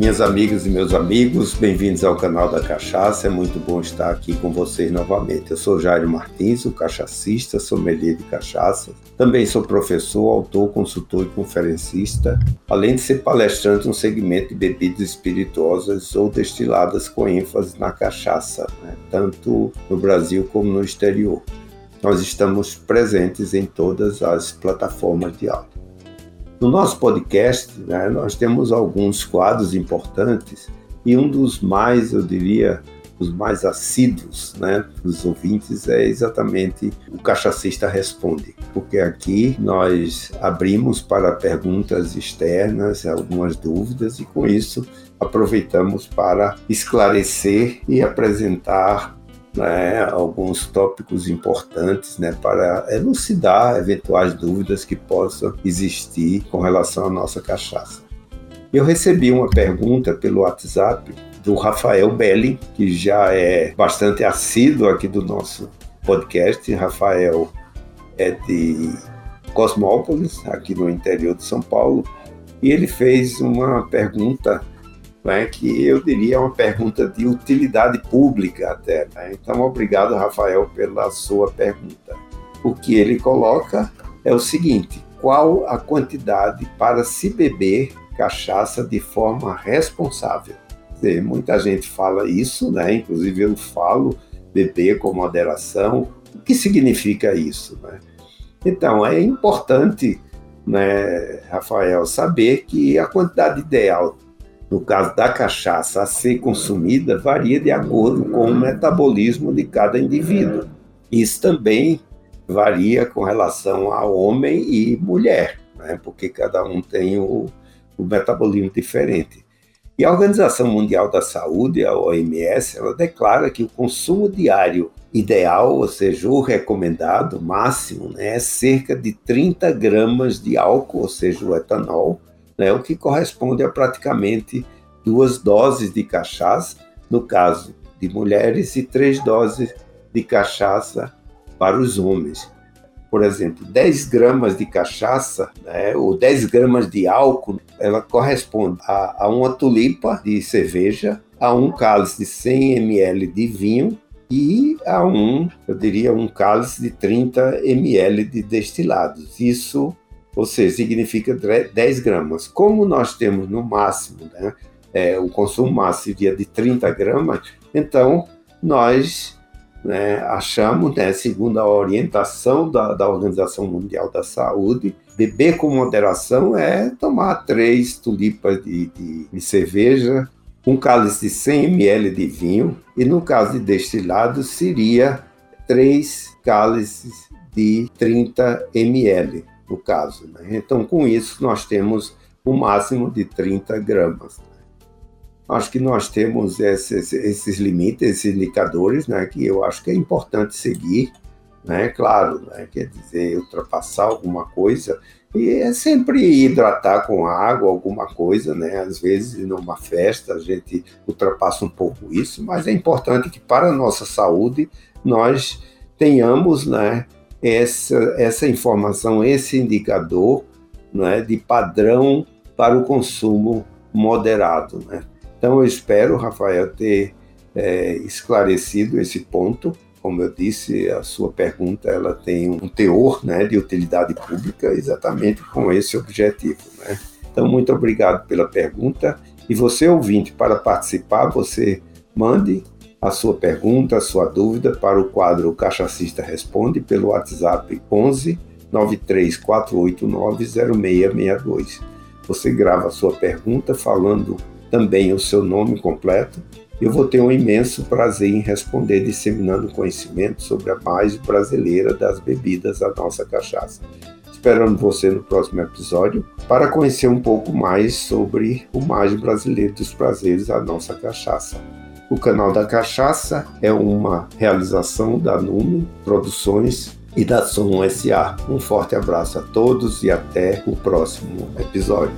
Minhas amigas e meus amigos, bem-vindos ao canal da Cachaça. É muito bom estar aqui com vocês novamente. Eu sou Jairo Martins, o cachacista, sommelier de cachaça. Também sou professor, autor, consultor e conferencista, além de ser palestrante no segmento de bebidas espirituosas ou destiladas com ênfase na cachaça, né? tanto no Brasil como no exterior. Nós estamos presentes em todas as plataformas de áudio. No nosso podcast, né, nós temos alguns quadros importantes e um dos mais, eu diria, os mais assíduos né, dos ouvintes é exatamente o Cachacista Responde, porque aqui nós abrimos para perguntas externas, algumas dúvidas, e com isso aproveitamos para esclarecer e apresentar né, alguns tópicos importantes né, para elucidar eventuais dúvidas que possam existir com relação à nossa cachaça. Eu recebi uma pergunta pelo WhatsApp do Rafael Belli, que já é bastante assíduo aqui do nosso podcast. Rafael é de Cosmópolis, aqui no interior de São Paulo, e ele fez uma pergunta né, que eu diria uma pergunta de utilidade pública até. Né? Então, obrigado, Rafael, pela sua pergunta. O que ele coloca é o seguinte: qual a quantidade para se beber cachaça de forma responsável? Dizer, muita gente fala isso, né? inclusive eu falo beber com moderação. O que significa isso? Né? Então, é importante, né, Rafael, saber que a quantidade ideal no caso da cachaça a ser consumida, varia de acordo com o metabolismo de cada indivíduo. Isso também varia com relação a homem e mulher, né? porque cada um tem o, o metabolismo diferente. E a Organização Mundial da Saúde, a OMS, ela declara que o consumo diário ideal, ou seja, o recomendado máximo, né, é cerca de 30 gramas de álcool, ou seja, o etanol, né, o que corresponde a praticamente duas doses de cachaça, no caso de mulheres, e três doses de cachaça para os homens. Por exemplo, 10 gramas de cachaça, né, ou 10 gramas de álcool, ela corresponde a, a uma tulipa de cerveja, a um cálice de 100 ml de vinho e a um, eu diria, um cálice de 30 ml de destilados. Isso ou seja, significa 10 gramas. Como nós temos no máximo, né, é, o consumo máximo seria de 30 gramas, então nós né, achamos, né, segundo a orientação da, da Organização Mundial da Saúde, beber com moderação é tomar três tulipas de, de, de cerveja, um cálice de 100 ml de vinho, e no caso de destilado seria três cálices de 30 ml no caso. Né? Então, com isso, nós temos o máximo de 30 gramas. Né? Acho que nós temos esses, esses limites, esses indicadores, né, que eu acho que é importante seguir, né, claro, né, quer dizer, ultrapassar alguma coisa, e é sempre hidratar com água, alguma coisa, né, às vezes numa festa a gente ultrapassa um pouco isso, mas é importante que para a nossa saúde nós tenhamos, né, essa, essa informação, esse indicador né, de padrão para o consumo moderado. Né? Então, eu espero, Rafael, ter é, esclarecido esse ponto. Como eu disse, a sua pergunta ela tem um teor né, de utilidade pública exatamente com esse objetivo. Né? Então, muito obrigado pela pergunta. E você, ouvinte, para participar, você mande a sua pergunta, a sua dúvida para o quadro Cachacista Responde pelo WhatsApp 11 93489 0662. Você grava a sua pergunta falando também o seu nome completo. Eu vou ter um imenso prazer em responder disseminando conhecimento sobre a mais brasileira das bebidas, a nossa cachaça. Esperando você no próximo episódio para conhecer um pouco mais sobre o mais brasileiro dos prazeres, a nossa cachaça. O canal da Cachaça é uma realização da Nume Produções e da Som SA. Um forte abraço a todos e até o próximo episódio.